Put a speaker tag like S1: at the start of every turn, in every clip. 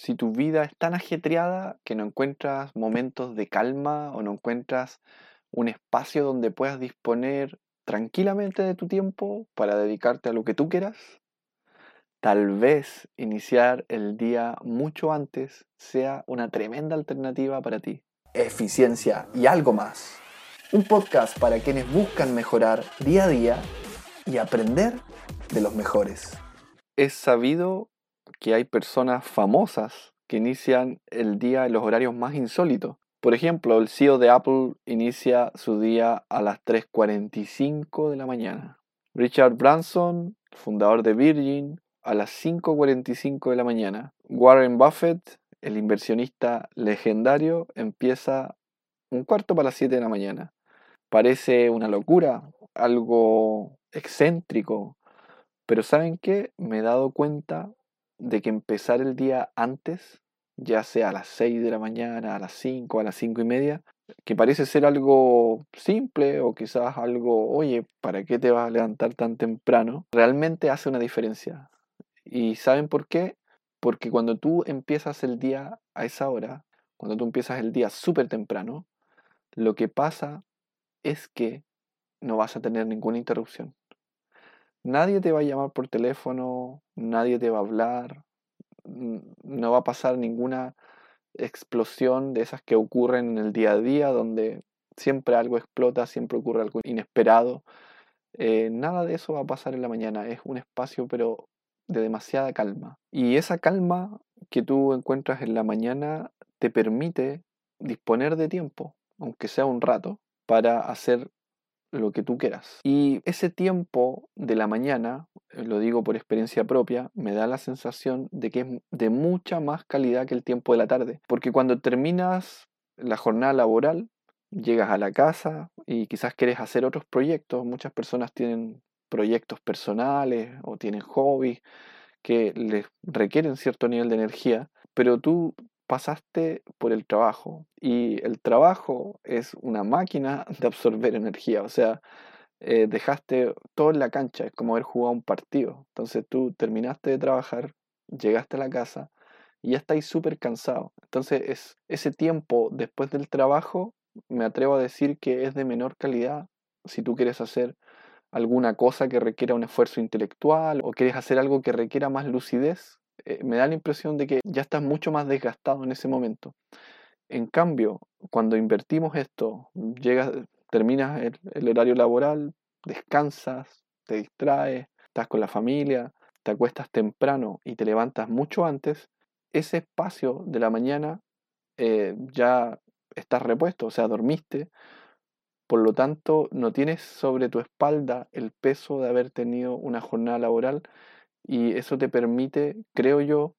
S1: si tu vida es tan ajetreada que no encuentras momentos de calma o no encuentras un espacio donde puedas disponer tranquilamente de tu tiempo para dedicarte a lo que tú quieras, tal vez iniciar el día mucho antes sea una tremenda alternativa para ti. Eficiencia y algo más. Un podcast para quienes buscan mejorar día a día y aprender de los mejores. Es sabido que hay personas famosas que inician el día en los horarios más insólitos. Por ejemplo, el CEO de Apple inicia su día a las 3.45 de la mañana. Richard Branson, fundador de Virgin, a las 5.45 de la mañana. Warren Buffett, el inversionista legendario, empieza un cuarto para las 7 de la mañana. Parece una locura, algo excéntrico, pero ¿saben qué? Me he dado cuenta de que empezar el día antes, ya sea a las 6 de la mañana, a las 5, a las 5 y media, que parece ser algo simple o quizás algo, oye, ¿para qué te vas a levantar tan temprano? Realmente hace una diferencia. ¿Y saben por qué? Porque cuando tú empiezas el día a esa hora, cuando tú empiezas el día súper temprano, lo que pasa es que no vas a tener ninguna interrupción. Nadie te va a llamar por teléfono, nadie te va a hablar, no va a pasar ninguna explosión de esas que ocurren en el día a día, donde siempre algo explota, siempre ocurre algo inesperado. Eh, nada de eso va a pasar en la mañana, es un espacio pero de demasiada calma. Y esa calma que tú encuentras en la mañana te permite disponer de tiempo, aunque sea un rato, para hacer lo que tú quieras. Y ese tiempo de la mañana, eh, lo digo por experiencia propia, me da la sensación de que es de mucha más calidad que el tiempo de la tarde. Porque cuando terminas la jornada laboral, llegas a la casa y quizás quieres hacer otros proyectos. Muchas personas tienen proyectos personales o tienen hobbies que les requieren cierto nivel de energía, pero tú pasaste por el trabajo y el trabajo es una máquina de absorber energía, o sea, eh, dejaste todo en la cancha, es como haber jugado un partido. Entonces tú terminaste de trabajar, llegaste a la casa y ya estáis súper cansado. Entonces es, ese tiempo después del trabajo, me atrevo a decir que es de menor calidad si tú quieres hacer alguna cosa que requiera un esfuerzo intelectual o quieres hacer algo que requiera más lucidez, eh, me da la impresión de que ya estás mucho más desgastado en ese momento. En cambio, cuando invertimos esto, llegas, terminas el, horario laboral, descansas, te distraes, estás con la familia, te acuestas temprano y te levantas mucho antes, ese espacio de la mañana eh, ya estás repuesto, o sea, dormiste, por lo tanto no tienes sobre tu espalda el peso de haber tenido una jornada laboral y eso te permite, creo yo,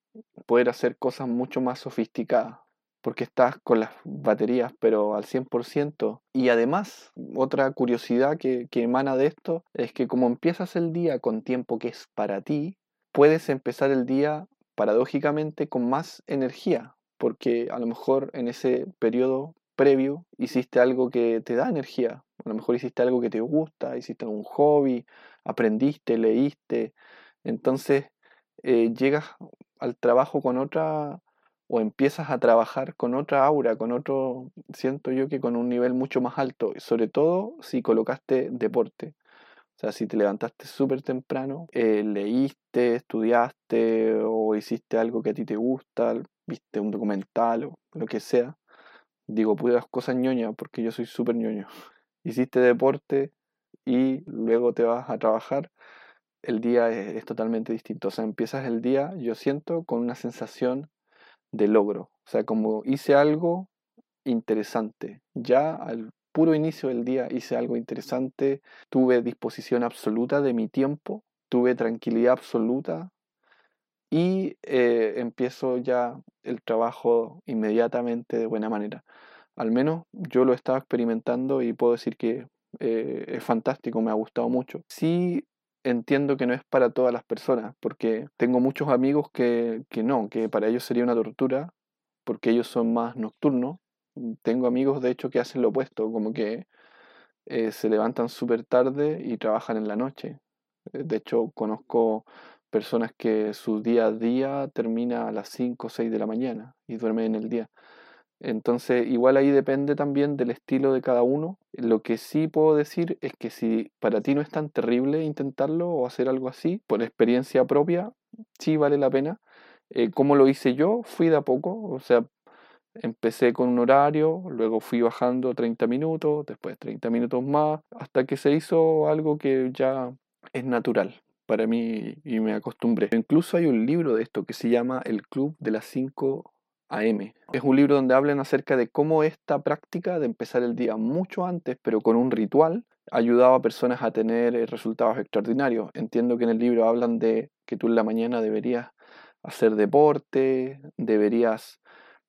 S1: poder hacer cosas mucho más sofisticadas porque estás con las baterías pero al 100%. Y además, otra curiosidad que, que, emana de esto es que como empiezas el día con tiempo que es para ti, puedes empezar el día paradójicamente con más energía, porque a lo mejor en ese periodo previo hiciste algo que te da energía, a lo mejor hiciste algo que te gusta, hiciste algún hobby, aprendiste, leíste, entonces eh, llegas al trabajo con otra, o empiezas a trabajar con otra aura, con otro, siento yo que con un nivel mucho más alto, sobre todo si colocaste deporte. O sea, si te levantaste súper temprano, eh, leíste, estudiaste o hiciste algo que a ti te gusta, viste un documental o lo que sea. Digo puras cosas ñoñas porque yo soy súper ñoño. Hiciste deporte y luego te vas a trabajar el día es, totalmente distinto. O sea, empiezas el día, yo siento, con una sensación de logro. O sea, como hice algo interesante. Ya al puro inicio del día hice algo interesante, tuve disposición absoluta de mi tiempo, tuve tranquilidad absoluta y eh, empiezo ya el trabajo inmediatamente de buena manera. Al menos yo lo estaba experimentando y puedo decir que eh, es fantástico, me ha gustado mucho. Sí entiendo que no es para todas las personas, porque tengo muchos amigos que, que no, que para ellos sería una tortura, porque ellos son más nocturnos. Tengo amigos, de hecho, que hacen lo opuesto, como que eh, se levantan súper tarde y trabajan en la noche. Eh, de hecho, conozco personas que su día a día termina a las 5 o 6 de la mañana y duermen en el día. Entonces, igual ahí depende también del estilo de cada uno. Lo que sí puedo decir es que si para ti no es tan terrible intentarlo o hacer algo así, por experiencia propia, sí vale la pena. Eh, como lo hice yo, fui de a poco, o sea, empecé con un horario, luego fui bajando 30 minutos, después 30 minutos más, hasta que se hizo algo que ya es natural para mí y me acostumbré. Incluso hay un libro de esto que se llama El Club de las 5 AM. Es un libro donde hablan acerca de cómo esta práctica de empezar el día mucho antes, pero con un ritual, ayudaba a personas a tener eh, resultados extraordinarios. Entiendo que en el libro hablan de que tú en la mañana deberías hacer deporte, deberías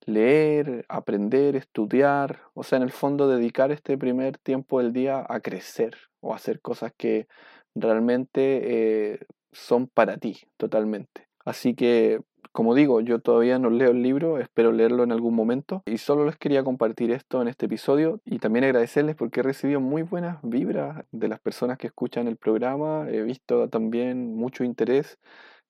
S1: leer, aprender, estudiar, o sea, en el fondo dedicar este primer tiempo del día a crecer o a hacer cosas que realmente eh, son para ti totalmente. Así que, como digo, yo todavía no leo el libro, espero leerlo en algún momento y solo les quería compartir esto en este episodio y también agradecerles porque he recibido muy buenas vibras de las personas que escuchan el programa, he visto también mucho interés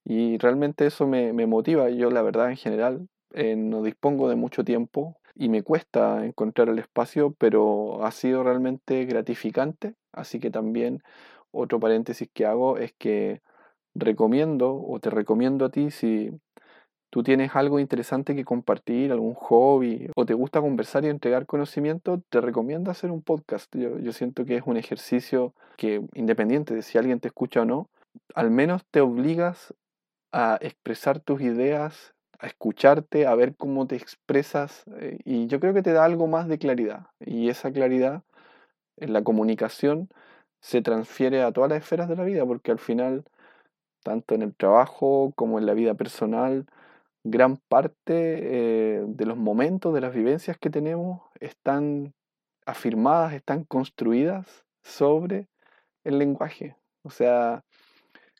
S1: y realmente eso me, motiva. Yo la verdad en general eh, no dispongo de mucho tiempo y me cuesta encontrar el espacio, pero ha sido realmente gratificante. Así que también otro paréntesis que hago es que recomiendo o te recomiendo a ti si tú tienes algo interesante que compartir, algún hobby o te gusta conversar y entregar conocimiento, te recomiendo hacer un podcast. Yo, yo siento que es un ejercicio que independiente de si alguien te escucha o no, al menos te obligas a expresar tus ideas a escucharte, a ver cómo te expresas eh, y yo creo que te da algo más de claridad y esa claridad en la comunicación se transfiere a todas las esferas de la vida porque al final, tanto en el trabajo como en la vida personal, gran parte eh, de los momentos, de las vivencias que tenemos están afirmadas, están construidas sobre el lenguaje. O sea,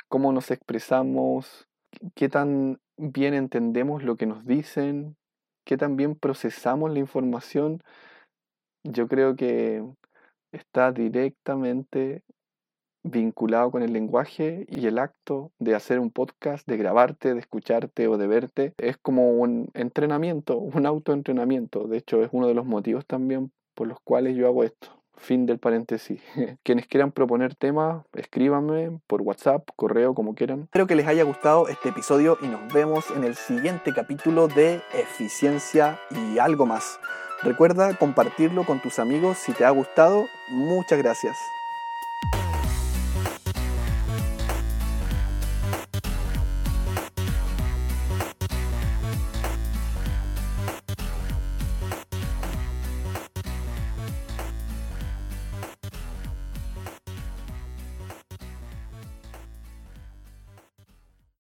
S1: cómo nos expresamos, qué tan bien entendemos lo que nos dicen, qué tan bien procesamos la información, yo creo que está directamente vinculado con el lenguaje y el acto de hacer un podcast, de grabarte, de escucharte o de verte, es como un entrenamiento, un autoentrenamiento. De hecho, es uno de los motivos también por los cuales yo hago esto. Fin del paréntesis. Quienes quieran proponer temas, escríbanme por WhatsApp, correo, como quieran. Espero que les haya gustado este episodio y nos vemos en el siguiente capítulo de Eficiencia y algo más. Recuerda compartirlo con tus amigos si te ha gustado. Muchas gracias.